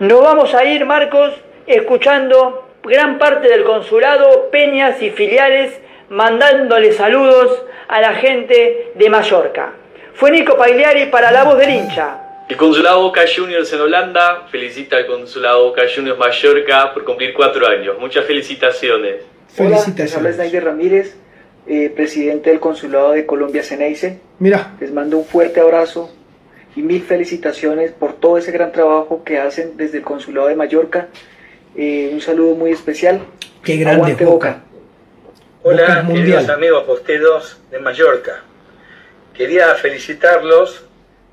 Nos vamos a ir, Marcos, escuchando gran parte del consulado, peñas y filiales, mandándole saludos a la gente de Mallorca. Fue Nico Pagliari para la voz del hincha. El Consulado Boca Juniors en Holanda felicita al Consulado Boca Juniors Mallorca por cumplir cuatro años. Muchas felicitaciones. Hola, les habla Snyder Ramírez, eh, presidente del Consulado de Colombia Ceneice. Mira. Les mando un fuerte abrazo y mil felicitaciones por todo ese gran trabajo que hacen desde el Consulado de Mallorca. Eh, un saludo muy especial. Qué grande Aguante Boca. Hola, Boca queridos amigos posteros de Mallorca. Quería felicitarlos.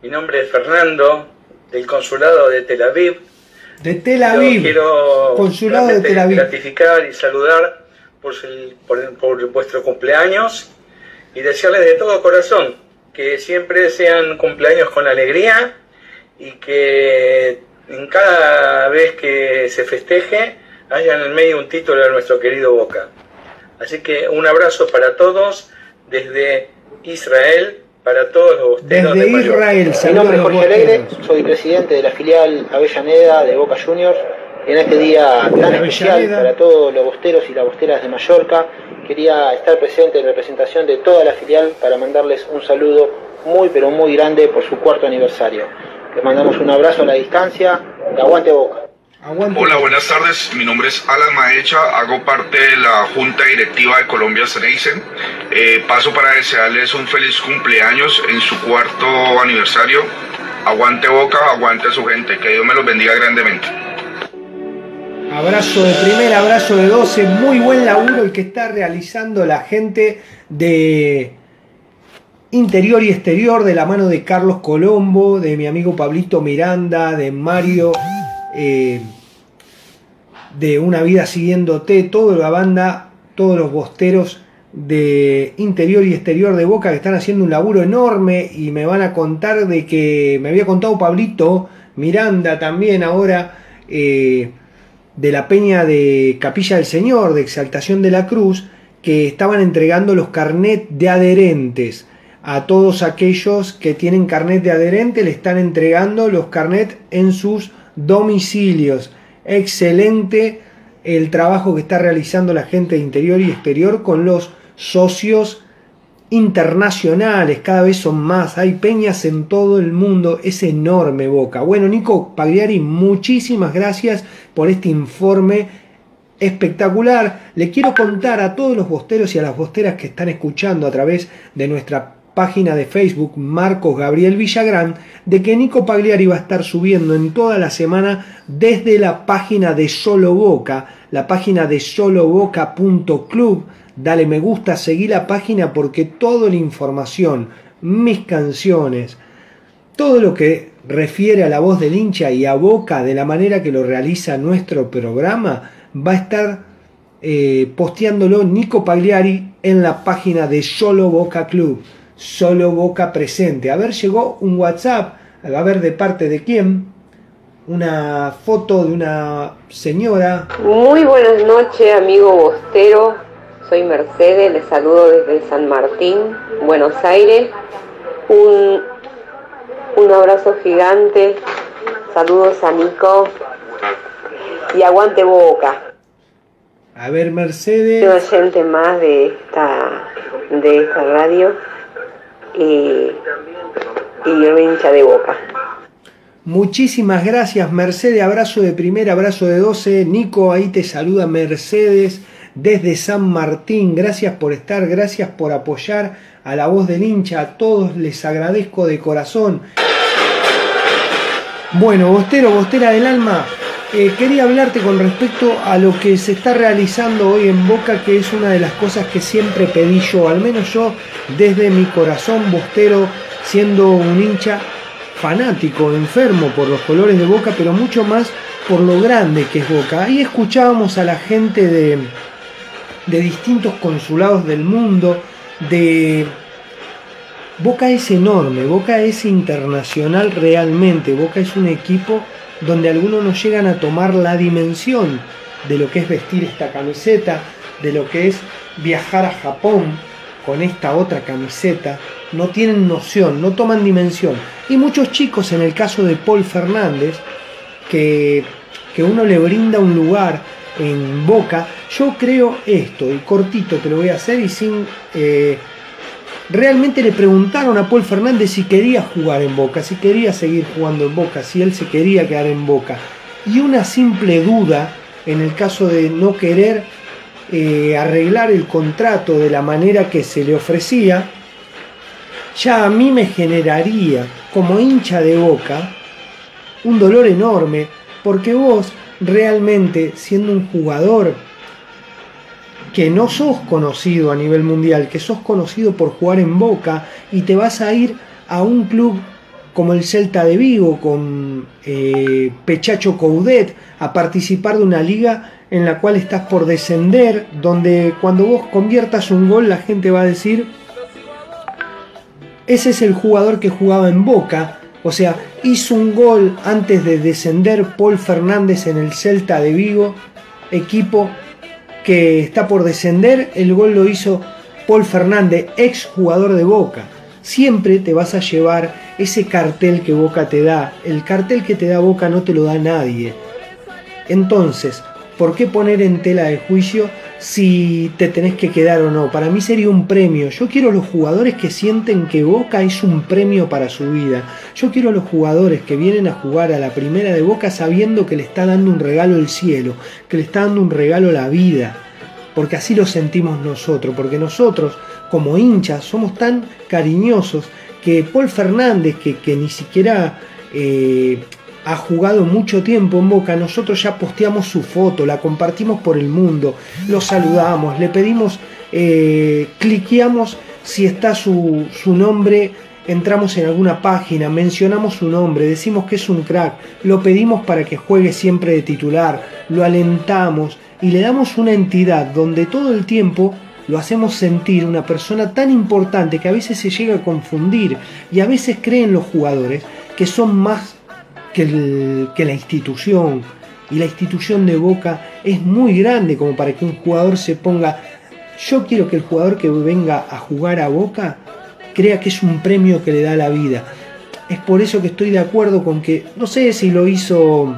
Mi nombre es Fernando, del Consulado de Tel Aviv. De Tel Yo Aviv. quiero Consulado de Tel Aviv. gratificar y saludar por, el- por- por vuestro cumpleaños y desearles de todo corazón que siempre sean cumpleaños con alegría y que en cada vez que se festeje haya en el medio un título de nuestro querido Boca. Así que un abrazo para todos desde Israel, para todos los bosteros Desde de. Israel, Mi nombre a es Jorge Alegre, soy presidente de la filial Avellaneda de Boca Juniors. En este día tan especial para todos los bosteros y las bosteras de Mallorca, quería estar presente en representación de toda la filial para mandarles un saludo muy pero muy grande por su cuarto aniversario. Les mandamos un abrazo a la distancia y aguante Boca. Hola, buenas tardes. Mi nombre es Alan Maecha, hago parte de la Junta Directiva de Colombia Ceneice. Eh, paso para desearles un feliz cumpleaños en su cuarto aniversario. Aguante Boca, aguante su gente. Que Dios me los bendiga grandemente. Abrazo de primera, abrazo de 12, muy buen laburo el que está realizando la gente de interior y exterior de la mano de Carlos Colombo, de mi amigo Pablito Miranda, de Mario, eh, de Una Vida Siguiéndote, toda la banda, todos los bosteros de interior y exterior de Boca que están haciendo un laburo enorme y me van a contar de que me había contado Pablito Miranda también ahora. eh, de la peña de Capilla del Señor, de Exaltación de la Cruz, que estaban entregando los carnet de adherentes. A todos aquellos que tienen carnet de adherente le están entregando los carnet en sus domicilios. Excelente el trabajo que está realizando la gente de interior y exterior con los socios internacionales, cada vez son más, hay peñas en todo el mundo, es enorme Boca. Bueno, Nico Pagliari, muchísimas gracias por este informe espectacular. Le quiero contar a todos los bosteros y a las bosteras que están escuchando a través de nuestra página de Facebook Marcos Gabriel Villagrán de que Nico Pagliari va a estar subiendo en toda la semana desde la página de Solo Boca, la página de soloboca.club. Dale me gusta, seguí la página porque toda la información, mis canciones, todo lo que refiere a la voz del hincha y a Boca de la manera que lo realiza nuestro programa va a estar eh, posteándolo Nico Pagliari en la página de Solo Boca Club, Solo Boca Presente. A ver, llegó un WhatsApp, a ver de parte de quién, una foto de una señora. Muy buenas noches, amigo Bostero. Soy Mercedes, les saludo desde San Martín, Buenos Aires. Un, un abrazo gigante. Saludos a Nico. Y aguante boca. A ver, Mercedes. Soy oyente más de esta, de esta radio. Y, y yo hincha de boca. Muchísimas gracias, Mercedes. Abrazo de primera, abrazo de 12. Nico, ahí te saluda Mercedes desde San Martín. Gracias por estar, gracias por apoyar a la voz del hincha. A todos les agradezco de corazón. Bueno, Bostero, Bostera del Alma, eh, quería hablarte con respecto a lo que se está realizando hoy en Boca, que es una de las cosas que siempre pedí yo, al menos yo desde mi corazón bostero, siendo un hincha fanático, enfermo por los colores de Boca, pero mucho más por lo grande que es Boca. Ahí escuchábamos a la gente de, de distintos consulados del mundo, de... Boca es enorme, Boca es internacional realmente, Boca es un equipo donde algunos no llegan a tomar la dimensión de lo que es vestir esta camiseta, de lo que es viajar a Japón con esta otra camiseta, no tienen noción, no toman dimensión. Y muchos chicos, en el caso de Paul Fernández, que, que uno le brinda un lugar en boca, yo creo esto, y cortito te lo voy a hacer y sin... Eh, realmente le preguntaron a Paul Fernández si quería jugar en Boca, si quería seguir jugando en Boca, si él se quería quedar en Boca. Y una simple duda, en el caso de no querer eh, arreglar el contrato de la manera que se le ofrecía, ya a mí me generaría, como hincha de Boca, un dolor enorme, porque vos realmente, siendo un jugador que no sos conocido a nivel mundial, que sos conocido por jugar en Boca y te vas a ir a un club como el Celta de Vigo, con eh, Pechacho Coudet, a participar de una liga en la cual estás por descender, donde cuando vos conviertas un gol la gente va a decir, ese es el jugador que jugaba en Boca, o sea, hizo un gol antes de descender Paul Fernández en el Celta de Vigo, equipo que está por descender, el gol lo hizo Paul Fernández, ex jugador de Boca. Siempre te vas a llevar ese cartel que Boca te da. El cartel que te da Boca no te lo da nadie. Entonces, ¿por qué poner en tela de juicio si te tenés que quedar o no. Para mí sería un premio. Yo quiero los jugadores que sienten que Boca es un premio para su vida. Yo quiero los jugadores que vienen a jugar a la primera de Boca sabiendo que le está dando un regalo el cielo, que le está dando un regalo la vida. Porque así lo sentimos nosotros, porque nosotros como hinchas somos tan cariñosos que Paul Fernández, que, que ni siquiera eh, ha jugado mucho tiempo en Boca, nosotros ya posteamos su foto, la compartimos por el mundo, lo saludamos, le pedimos, eh, cliqueamos si está su, su nombre, entramos en alguna página, mencionamos su nombre, decimos que es un crack, lo pedimos para que juegue siempre de titular, lo alentamos y le damos una entidad donde todo el tiempo lo hacemos sentir una persona tan importante que a veces se llega a confundir y a veces creen los jugadores que son más que, la institución. Y la institución de Boca es muy grande como para que un jugador se ponga... Yo quiero que el jugador que venga a jugar a Boca crea que es un premio que le da la vida. Es por eso que estoy de acuerdo con que, no sé si lo hizo,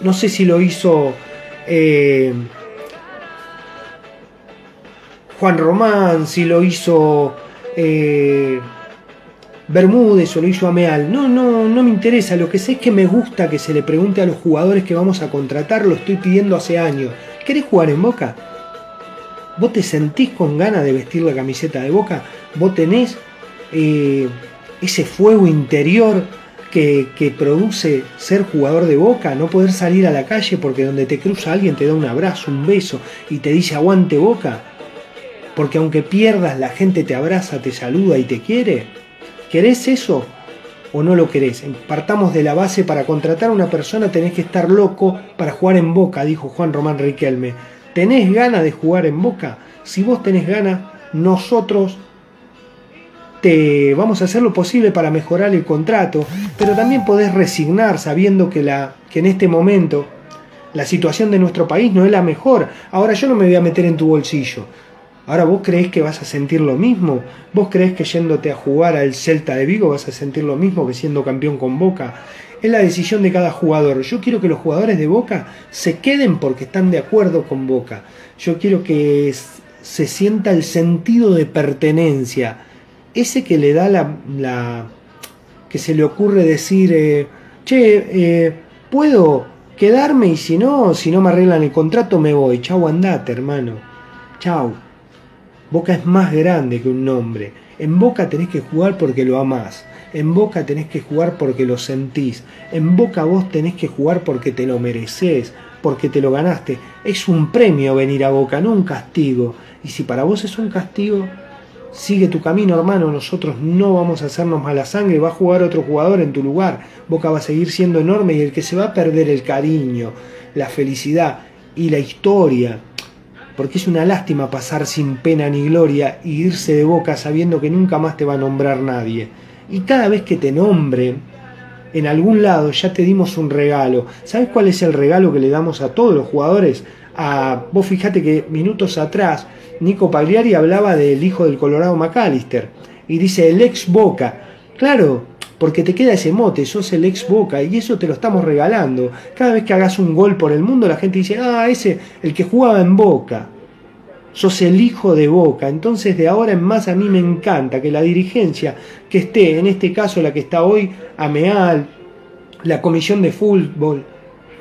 no sé si lo hizo eh, Juan Román, si lo hizo eh, Bermúdez o lo hizo. No, no, no me interesa. Lo que sé es que me gusta que se le pregunte a los jugadores que vamos a contratar. Lo estoy pidiendo hace años. ¿Querés jugar en Boca? ¿Vos te sentís con ganas de vestir la camiseta de Boca? ¿Vos tenés eh, ese fuego interior que, produce ser jugador de Boca? No poder salir a la calle porque donde te cruza alguien te da un abrazo, un beso y te dice aguante Boca. Porque aunque pierdas, la gente te abraza, te saluda y te quiere. ¿Querés eso o no lo querés? Partamos de la base, para contratar a una persona tenés que estar loco para jugar en Boca, dijo Juan Román Riquelme. ¿Tenés ganas de jugar en Boca? Si vos tenés ganas, nosotros te vamos a hacer lo posible para mejorar el contrato, pero también podés resignar sabiendo que, la, que en este momento la situación de nuestro país no es la mejor. Ahora yo no me voy a meter en tu bolsillo. Ahora vos creés que vas a sentir lo mismo, vos creés que yéndote a jugar al Celta de Vigo vas a sentir lo mismo que siendo campeón con Boca. Es la decisión de cada jugador. Yo quiero que los jugadores de Boca se queden porque están de acuerdo con Boca. Yo quiero que se sienta el sentido de pertenencia. Ese que le da la... que se le ocurre decir, eh, che, eh, puedo quedarme y si no, si no me arreglan el contrato me voy. Chau, andate, hermano. Chau. Boca es más grande que un nombre. En Boca tenés que jugar porque lo amás. En Boca tenés que jugar porque lo sentís. En Boca vos tenés que jugar porque te lo mereces, porque te lo ganaste. Es un premio venir a Boca, no un castigo. Y si para vos es un castigo, sigue tu camino, hermano. Nosotros no vamos a hacernos mala sangre. Va a jugar otro jugador en tu lugar. Boca va a seguir siendo enorme y el que se va a perder el cariño, la felicidad y la historia porque es una lástima pasar sin pena ni gloria y irse de boca sabiendo que nunca más te va a nombrar nadie. Y cada vez que te nombre, en algún lado ya te dimos un regalo. ¿Sabes cuál es el regalo que le damos a todos los jugadores? A, vos fijate que minutos atrás Nico Pagliari hablaba del hijo del Colorado McAllister y dice el ex Boca. Claro, porque te queda ese mote, sos el ex Boca y eso te lo estamos regalando. Cada vez que hagas un gol por el mundo la gente dice, ah, ese, el que jugaba en Boca. Sos el hijo de Boca. Entonces de ahora en más a mí me encanta que la dirigencia que esté, en este caso la que está hoy, Ameal, la comisión de fútbol,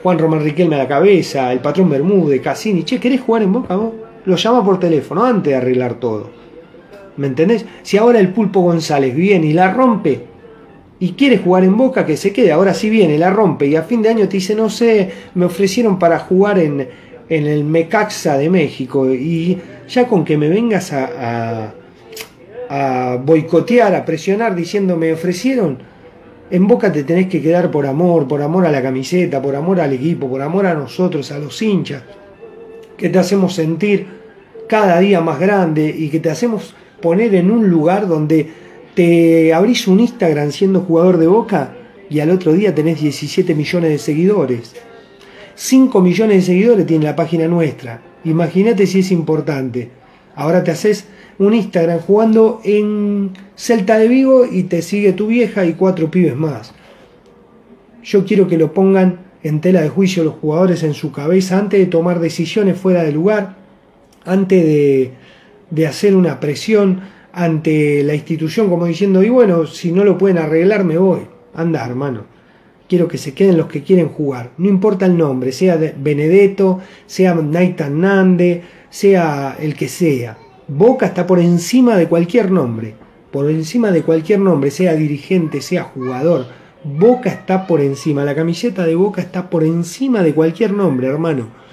Juan Román Riquelme a la cabeza, el patrón Bermúdez, Cassini, che, ¿querés jugar en Boca vos? Lo llama por teléfono antes de arreglar todo. ¿Me entendés? Si ahora el Pulpo González viene y la rompe, y quiere jugar en Boca, que se quede. Ahora si viene, la rompe y a fin de año te dice, no sé, me ofrecieron para jugar en, en el Mecaxa de México y ya con que me vengas a, a boicotear, a presionar diciendo me ofrecieron, en Boca te tenés que quedar por amor, por amor a la camiseta, por amor al equipo, por amor a nosotros, a los hinchas, que te hacemos sentir cada día más grande y que te hacemos poner en un lugar donde te abrís un Instagram siendo jugador de Boca y al otro día tenés 17 millones de seguidores. 5 millones de seguidores tiene la página nuestra. Imagínate si es importante. Ahora te haces un Instagram jugando en Celta de Vigo y te sigue tu vieja y cuatro pibes más. Yo quiero que lo pongan en tela de juicio los jugadores en su cabeza antes de tomar decisiones fuera de lugar, antes de, de hacer una presión ante la institución como diciendo, y bueno, si no lo pueden arreglar me voy. Anda, hermano. Quiero que se queden los que quieren jugar. No importa el nombre, sea Benedetto, sea Naitan Nande, sea el que sea. Boca está por encima de cualquier nombre. Por encima de cualquier nombre, sea dirigente, sea jugador. Boca está por encima. La camiseta de Boca está por encima de cualquier nombre, hermano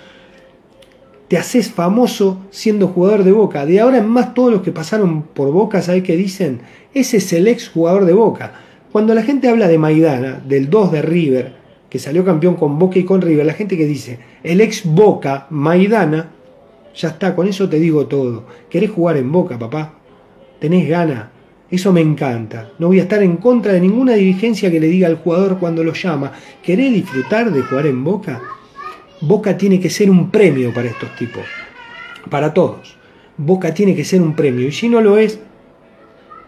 te haces famoso siendo jugador de Boca. De ahora en más todos los que pasaron por Boca, ¿sabes qué dicen? Ese es el ex jugador de Boca. Cuando la gente habla de Maidana, del 2 de River, que salió campeón con Boca y con River, la gente que dice, el ex Boca, Maidana, ya está, con eso te digo todo. ¿Querés jugar en Boca, papá? ¿Tenés gana? Eso me encanta. No voy a estar en contra de ninguna dirigencia que le diga al jugador cuando lo llama, ¿querés disfrutar de jugar en Boca? Boca tiene que ser un premio para estos tipos, para todos. Boca tiene que ser un premio y si no lo es,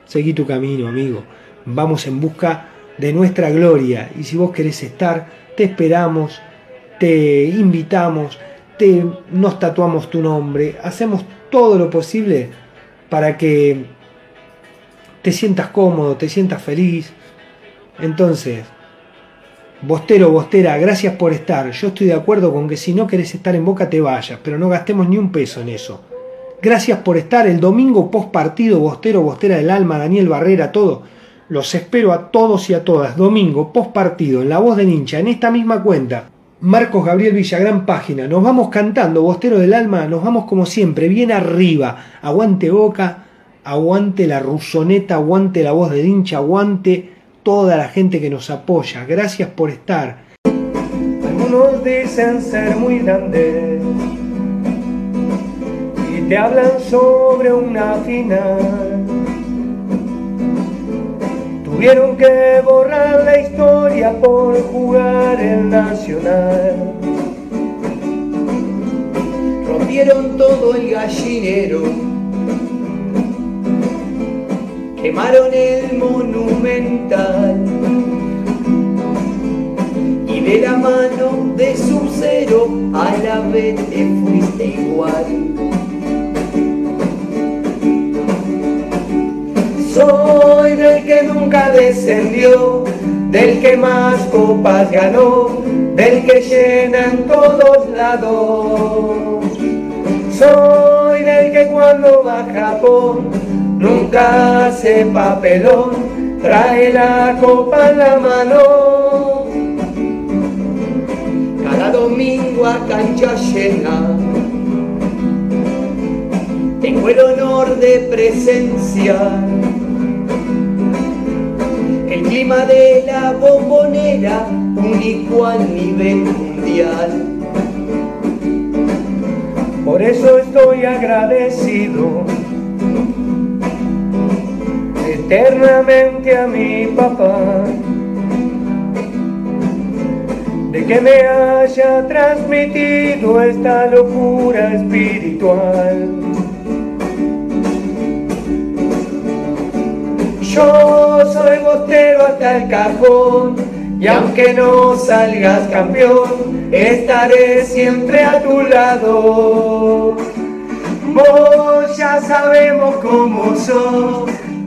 seguí tu camino, amigo. Vamos en busca de nuestra gloria y si vos querés estar, te esperamos, te invitamos, te, nos tatuamos tu nombre, hacemos todo lo posible para que te sientas cómodo, te sientas feliz. Entonces, Bostero, Bostera, gracias por estar. Yo estoy de acuerdo con que si no querés estar en Boca te vayas, pero no gastemos ni un peso en eso. Gracias por estar el domingo post partido, Bostero, Bostera del Alma, Daniel Barrera, todo. Los espero a todos y a todas. Domingo post partido, en La Voz del Hincha, en esta misma cuenta. Marcos Gabriel Villagrán, página. Nos vamos cantando, Bostero del Alma, nos vamos como siempre, bien arriba. Aguante Boca, aguante la rusoneta, aguante la voz del hincha, aguante toda la gente que nos apoya. Gracias por estar. Algunos dicen ser muy grandes y te hablan sobre una final. Tuvieron que borrar la historia por jugar el Nacional. Rompieron todo el gallinero quemaron el monumental y de la mano de su cero a la vez te fuiste igual. Soy del que nunca descendió, del que más copas ganó, del que llena en todos lados. Soy del que cuando va a Japón nunca hace papelón trae la copa en la mano. Cada domingo a cancha llena, tengo el honor de presenciar el clima de la bombonera único a nivel mundial. Por eso estoy agradecido eternamente a mi papá de que me haya transmitido esta locura espiritual. Yo soy bostero hasta el cajón y aunque no salgas campeón, estaré siempre a tu lado. Vos ya sabemos cómo sos,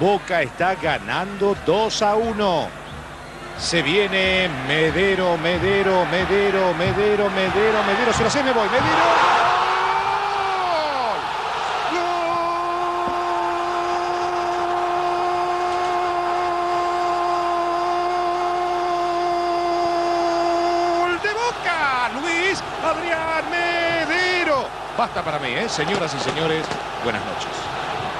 Boca está ganando 2 a 1. Se viene Medero, Medero, Medero, Medero, Medero, Medero. Se lo sé, me voy. Medero. Adrián Medero. Basta para mí, ¿eh? señoras y señores, buenas noches.